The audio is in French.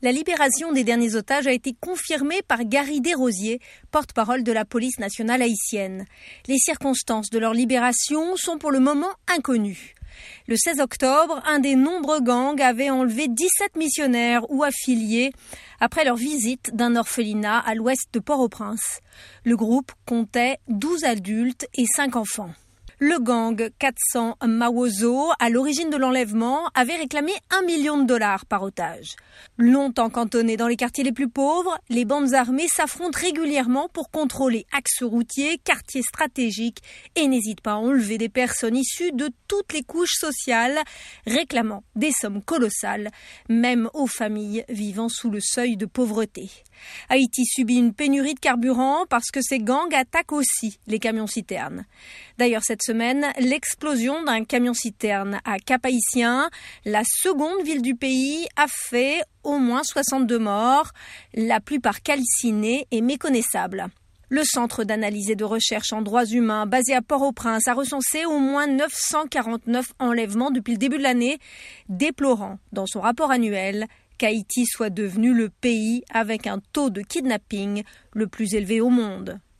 La libération des derniers otages a été confirmée par Gary Desrosiers, porte-parole de la police nationale haïtienne. Les circonstances de leur libération sont pour le moment inconnues. Le 16 octobre, un des nombreux gangs avait enlevé 17 missionnaires ou affiliés après leur visite d'un orphelinat à l'ouest de Port-au-Prince. Le groupe comptait 12 adultes et 5 enfants. Le gang 400 Mawozo, à l'origine de l'enlèvement, avait réclamé un million de dollars par otage. Longtemps cantonnés dans les quartiers les plus pauvres, les bandes armées s'affrontent régulièrement pour contrôler axes routiers, quartiers stratégiques et n'hésitent pas à enlever des personnes issues de toutes les couches sociales, réclamant des sommes colossales, même aux familles vivant sous le seuil de pauvreté. Haïti subit une pénurie de carburant parce que ces gangs attaquent aussi les camions-citernes. D'ailleurs, cette l'explosion d'un camion-citerne à Cap-Haïtien, la seconde ville du pays, a fait au moins 62 morts, la plupart calcinés et méconnaissables. Le Centre d'analyse et de recherche en droits humains basé à Port-au-Prince a recensé au moins 949 enlèvements depuis le début de l'année, déplorant dans son rapport annuel qu'Haïti soit devenu le pays avec un taux de kidnapping le plus élevé au monde.